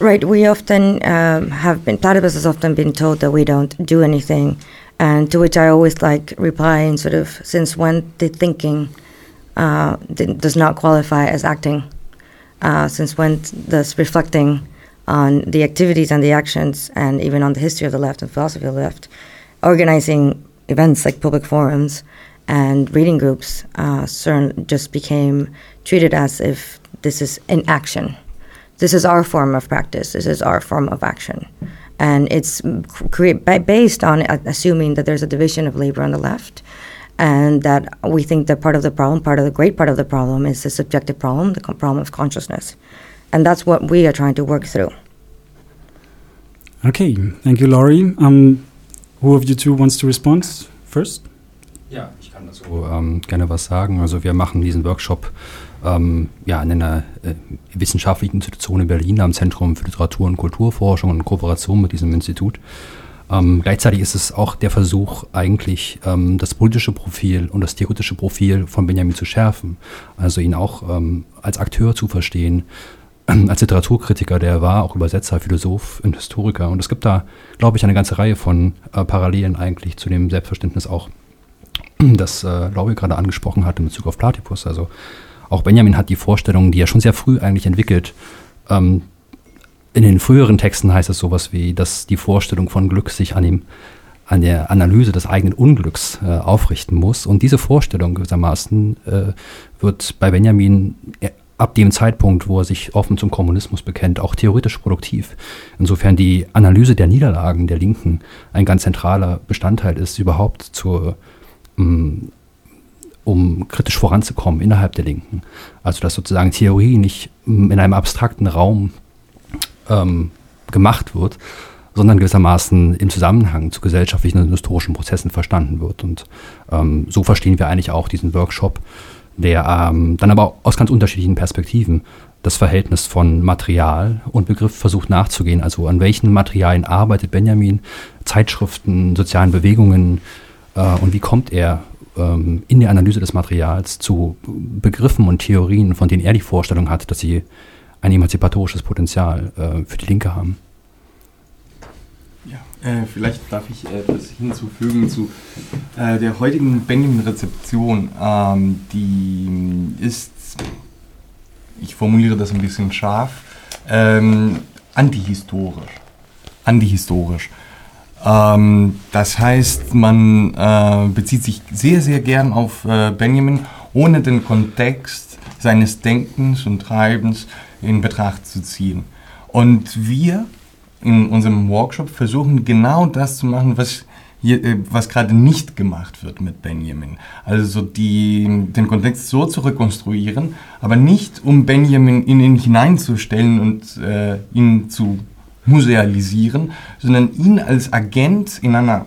Right. We often um, have been, Platypus has often been told that we don't do anything. And to which I always like reply in sort of, since when the thinking uh, does not qualify as acting? Uh, since when does reflecting on the activities and the actions and even on the history of the left and philosophy of the left, organizing events like public forums and reading groups uh, just became treated as if this is in action. This is our form of practice. This is our form of action. And it's based on assuming that there's a division of labor on the left and that we think that part of the problem, part of the great part of the problem, is the subjective problem, the problem of consciousness. And that's what we are trying to work through. Okay, thank you, Laurie. Um, who of you two wants to respond first? Ja, ich kann dazu ähm, gerne was sagen. Also wir machen diesen Workshop ähm, ja, in einer äh, wissenschaftlichen Institution in Berlin am Zentrum für Literatur und Kulturforschung und Kooperation mit diesem Institut. Ähm, gleichzeitig ist es auch der Versuch, eigentlich ähm, das politische Profil und das theoretische Profil von Benjamin zu schärfen. Also ihn auch ähm, als Akteur zu verstehen, (clears throat) als Literaturkritiker, der er war, auch Übersetzer, Philosoph und Historiker. Und es gibt da, glaube ich, eine ganze Reihe von äh, Parallelen eigentlich zu dem Selbstverständnis auch, (clears throat) das äh, Laurie gerade angesprochen hat in Bezug auf Platypus. Also auch Benjamin hat die Vorstellungen, die er schon sehr früh eigentlich entwickelt. Ähm, in den früheren Texten heißt es sowas wie, dass die Vorstellung von Glück sich an dem an der Analyse des eigenen Unglücks äh, aufrichten muss. Und diese Vorstellung gewissermaßen äh, wird bei Benjamin äh, ab dem Zeitpunkt, wo er sich offen zum Kommunismus bekennt, auch theoretisch produktiv. Insofern die Analyse der Niederlagen der Linken ein ganz zentraler Bestandteil ist, überhaupt zur ähm, um kritisch voranzukommen innerhalb der Linken. Also dass sozusagen Theorie nicht in einem abstrakten Raum ähm, gemacht wird, sondern gewissermaßen im Zusammenhang zu gesellschaftlichen und historischen Prozessen verstanden wird. Und ähm, so verstehen wir eigentlich auch diesen Workshop, der ähm, dann aber aus ganz unterschiedlichen Perspektiven das Verhältnis von Material und Begriff versucht nachzugehen. Also an welchen Materialien arbeitet Benjamin, Zeitschriften, sozialen Bewegungen äh, und wie kommt er ähm, in der Analyse des Materials zu Begriffen und Theorien, von denen er die Vorstellung hat, dass sie ein emanzipatorisches Potenzial äh, für die Linke haben. Ja, äh, vielleicht darf ich etwas hinzufügen zu äh, der heutigen Benjamin-Rezeption. Ähm, die ist, ich formuliere das ein bisschen scharf, ähm, antihistorisch. Antihistorisch. Ähm, das heißt, man äh, bezieht sich sehr, sehr gern auf äh, Benjamin, ohne den Kontext seines Denkens und Treibens in Betracht zu ziehen. Und wir in unserem Workshop versuchen genau das zu machen, was, äh, was gerade nicht gemacht wird mit Benjamin. Also die, den Kontext so zu rekonstruieren, aber nicht um Benjamin in ihn hineinzustellen und äh, ihn zu musealisieren, sondern ihn als Agent in einer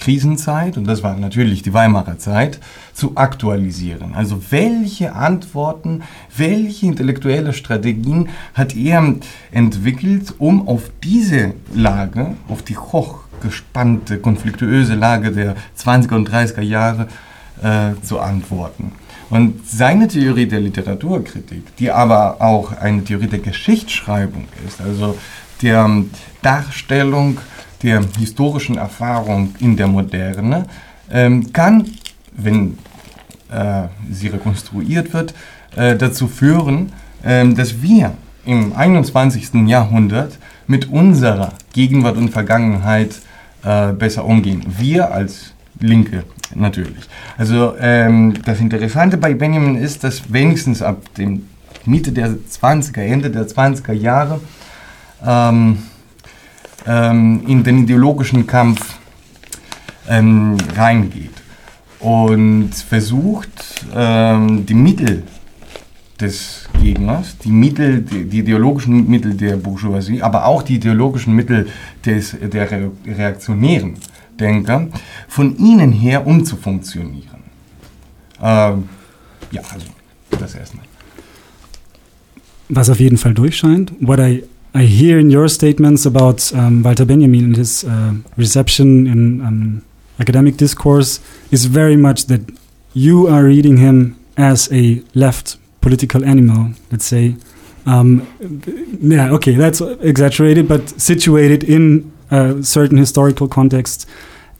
Krisenzeit, und das war natürlich die Weimarer Zeit, zu aktualisieren. Also welche Antworten, welche intellektuelle Strategien hat er entwickelt, um auf diese Lage, auf die hochgespannte, konfliktuöse Lage der 20er und 30er Jahre äh, zu antworten. Und seine Theorie der Literaturkritik, die aber auch eine Theorie der Geschichtsschreibung ist, also der ähm, Darstellung der historischen Erfahrung in der Moderne, ähm, kann, wenn äh, sie rekonstruiert wird, äh, dazu führen, dass wir im 21. Jahrhundert mit unserer Gegenwart und Vergangenheit äh, besser umgehen. Wir als Linke natürlich. Also ähm, das Interessante bei Benjamin ist, dass wenigstens ab dem Mitte der 20er, Ende der 20er Jahre ähm, ähm, in den ideologischen Kampf ähm, reingeht und versucht, ähm, die Mittel des Gegners, die Mittel, die, die, ideologischen Mittel der Bourgeoisie, aber auch die ideologischen Mittel des, der reaktionären Denker, von ihnen her umzufunktionieren. Ähm, ja, also das erstmal. Was auf jeden Fall durchscheint, what I, I hear in your statements about um, Walter Benjamin and his uh, reception in um, academic discourse is very much that you are reading him as a left political animal, let's say. Um, yeah, okay, that's exaggerated, but situated in a certain historical context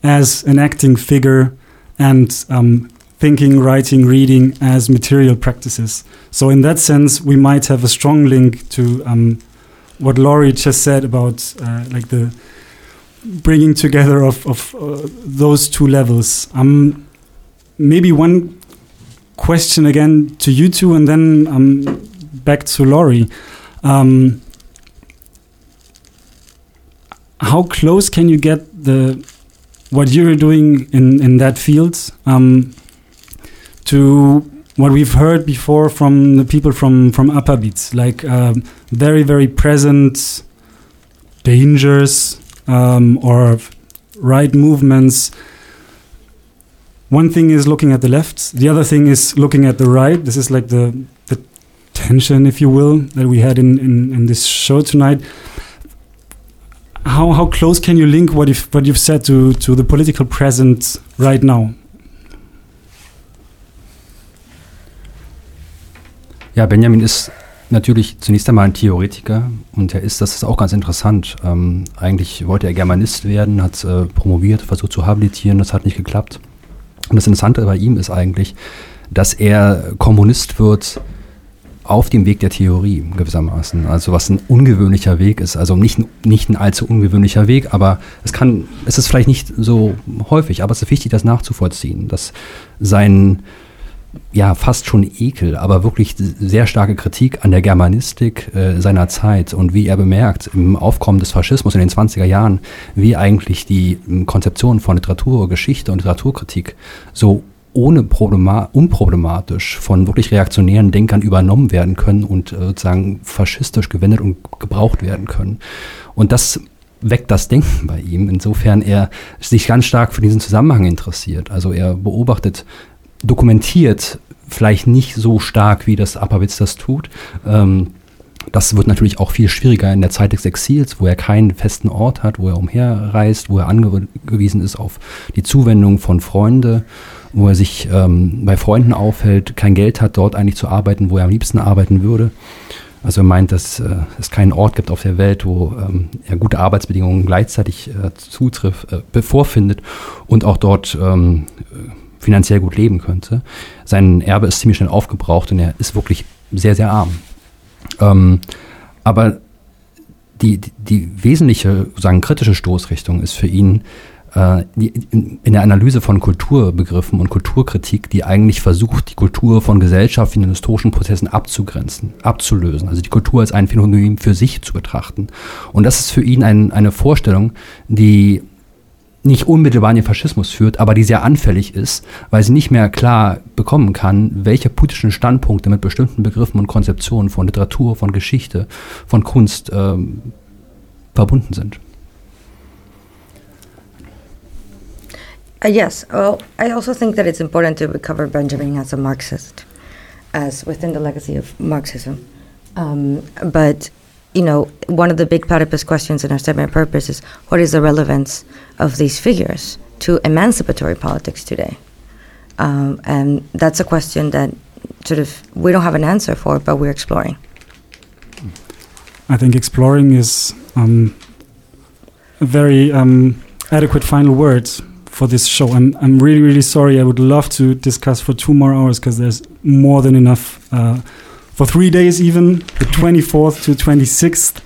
as an acting figure and um, thinking, writing, reading as material practices. So, in that sense, we might have a strong link to um, what Laurie just said about uh, like the bringing together of, of uh, those two levels. Um, maybe one question again to you two, and then um, back to Laurie. Um, how close can you get the what you're doing in in that field um, to what we've heard before from the people from from upper beats, like uh, very very present dangers um, or right movements. One thing is looking at the left. The other thing is looking at the right. This is like the the tension, if you will, that we had in in, in this show tonight how how close can you link what you've what you've said to to the political present right now? Ja, Benjamin ist natürlich zunächst einmal ein Theoretiker und er ist, das ist auch ganz interessant. Ähm, eigentlich wollte er Germanist werden, hat äh, promoviert, versucht zu habilitieren, das hat nicht geklappt. Und das Interessante bei ihm ist eigentlich, dass er Kommunist wird auf dem Weg der Theorie gewissermaßen. Also was ein ungewöhnlicher Weg ist. Also nicht, nicht ein allzu ungewöhnlicher Weg, aber es kann, es ist vielleicht nicht so häufig, aber es ist wichtig, das nachzuvollziehen, dass sein ja fast schon Ekel, aber wirklich sehr starke Kritik an der Germanistik äh, seiner Zeit und wie er bemerkt im Aufkommen des Faschismus in den 20er Jahren, wie eigentlich die Konzeption von Literatur, Geschichte und Literaturkritik so ohne Problema unproblematisch von wirklich reaktionären Denkern übernommen werden können und äh, sozusagen faschistisch gewendet und gebraucht werden können. Und das weckt das Denken bei ihm, insofern er sich ganz stark für diesen Zusammenhang interessiert. Also er beobachtet, dokumentiert vielleicht nicht so stark, wie das Appawitz das tut. Ähm, das wird natürlich auch viel schwieriger in der Zeit des Exils, wo er keinen festen Ort hat, wo er umherreist, wo er angewiesen ist auf die Zuwendung von Freunden wo er sich ähm, bei Freunden aufhält, kein Geld hat, dort eigentlich zu arbeiten, wo er am liebsten arbeiten würde. Also er meint, dass äh, es keinen Ort gibt auf der Welt, wo ähm, er gute Arbeitsbedingungen gleichzeitig äh, zutrifft, äh, vorfindet und auch dort ähm, finanziell gut leben könnte. Sein Erbe ist ziemlich schnell aufgebraucht und er ist wirklich sehr, sehr arm. Ähm, aber die, die, die wesentliche, sagen kritische Stoßrichtung ist für ihn äh, in der Analyse von Kulturbegriffen und Kulturkritik, die eigentlich versucht, die Kultur von gesellschaftlichen und historischen Prozessen abzugrenzen, abzulösen. Also die Kultur als ein Phänomen für sich zu betrachten. Und das ist für ihn ein, eine Vorstellung, die nicht unmittelbar in den Faschismus führt, aber die sehr anfällig ist, weil sie nicht mehr klar bekommen kann, welche politischen Standpunkte mit bestimmten Begriffen und Konzeptionen von Literatur, von Geschichte, von Kunst ähm, verbunden sind. Uh, yes. Well, I also think that it's important to recover Benjamin as a Marxist, as within the legacy of Marxism. Um, but you know, one of the big platypus questions in our statement of purpose is what is the relevance of these figures to emancipatory politics today? Um, and that's a question that sort of we don't have an answer for, but we're exploring. I think exploring is um, a very um, adequate final word for this show. I'm, I'm really, really sorry. I would love to discuss for two more hours because there's more than enough uh, for three days, even the 24th to 26th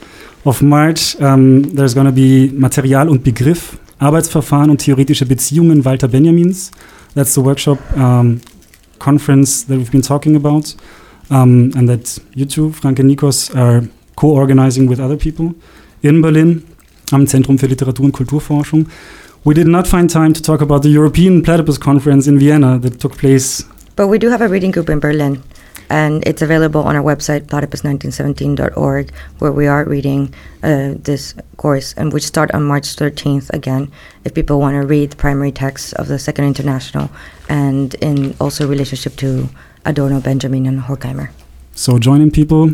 of March. Um, there's going to be Material und Begriff, Arbeitsverfahren und theoretische Beziehungen Walter Benjamins. That's the workshop um, conference that we've been talking about, um, and that you two, Frank and Nikos, are co-organizing with other people in Berlin am Zentrum für Literatur und Kulturforschung. We did not find time to talk about the European Platypus Conference in Vienna that took place. But we do have a reading group in Berlin, and it's available on our website, platypus1917.org, where we are reading uh, this course, and which start on March 13th again, if people want to read the primary texts of the Second International, and in also relationship to Adorno, Benjamin, and Horkheimer. So join in, people.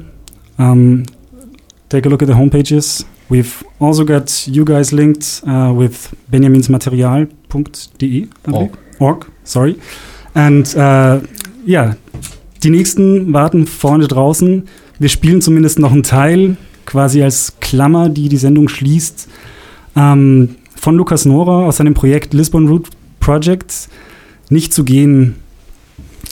Um, take a look at the homepages. We've also got you guys linked uh, with benjaminsmaterial.de. Org. Org, sorry. And uh, ja, die nächsten warten vorne draußen. Wir spielen zumindest noch einen Teil, quasi als Klammer, die die Sendung schließt, ähm, von Lukas Nora aus seinem Projekt Lisbon Root Project. Nicht zu gehen.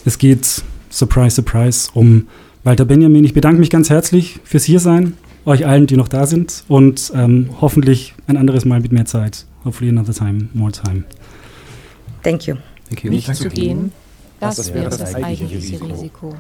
Es geht, surprise, surprise, um Walter Benjamin. Ich bedanke mich ganz herzlich fürs Hiersein euch allen, die noch da sind und ähm, hoffentlich ein anderes Mal mit mehr Zeit. Hopefully another time, more time. Thank you. Thank you. Nicht zu gehen, das, Das wäre das, das eigentliche eigentliche Risiko.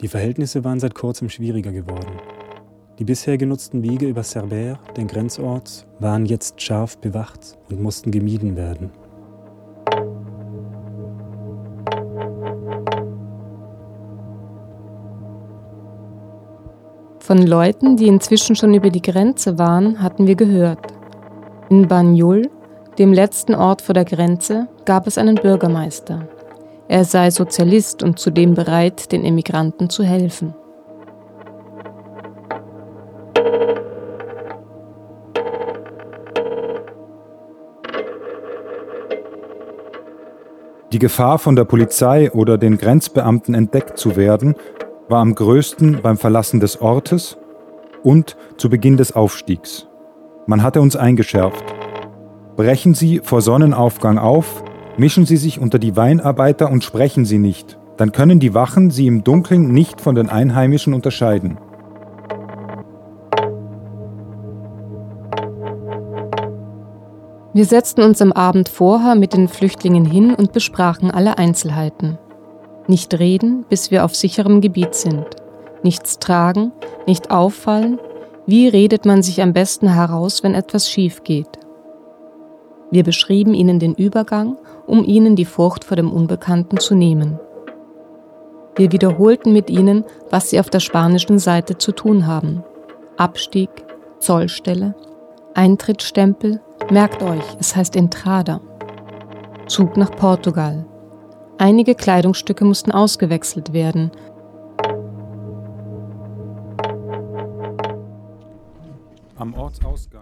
Die Verhältnisse waren seit kurzem schwieriger geworden. Die bisher genutzten Wege über Cerbère, den Grenzort, waren jetzt scharf bewacht und mussten gemieden werden. Von Leuten, die inzwischen schon über die Grenze waren, hatten wir gehört. In Banjul, dem letzten Ort vor der Grenze, gab es einen Bürgermeister. Er sei Sozialist und zudem bereit, den Emigranten zu helfen. Die Gefahr, von der Polizei oder den Grenzbeamten entdeckt zu werden, war am größten beim Verlassen des Ortes und zu Beginn des Aufstiegs. Man hatte uns eingeschärft. Brechen Sie vor Sonnenaufgang auf, mischen Sie sich unter die Weinarbeiter und sprechen Sie nicht. Dann können die Wachen Sie im Dunkeln nicht von den Einheimischen unterscheiden. Wir setzten uns am Abend vorher mit den Flüchtlingen hin und besprachen alle Einzelheiten. Nicht reden, bis wir auf sicherem Gebiet sind. Nichts tragen, nicht auffallen. Wie redet man sich am besten heraus, wenn etwas schief geht? Wir beschrieben ihnen den Übergang, um ihnen die Furcht vor dem Unbekannten zu nehmen. Wir wiederholten mit ihnen, was sie auf der spanischen Seite zu tun haben. Abstieg, Zollstelle, Eintrittsstempel, merkt euch, es heißt Entrada. Zug nach Portugal. Einige Kleidungsstücke mussten ausgewechselt werden. Am Ortsausgang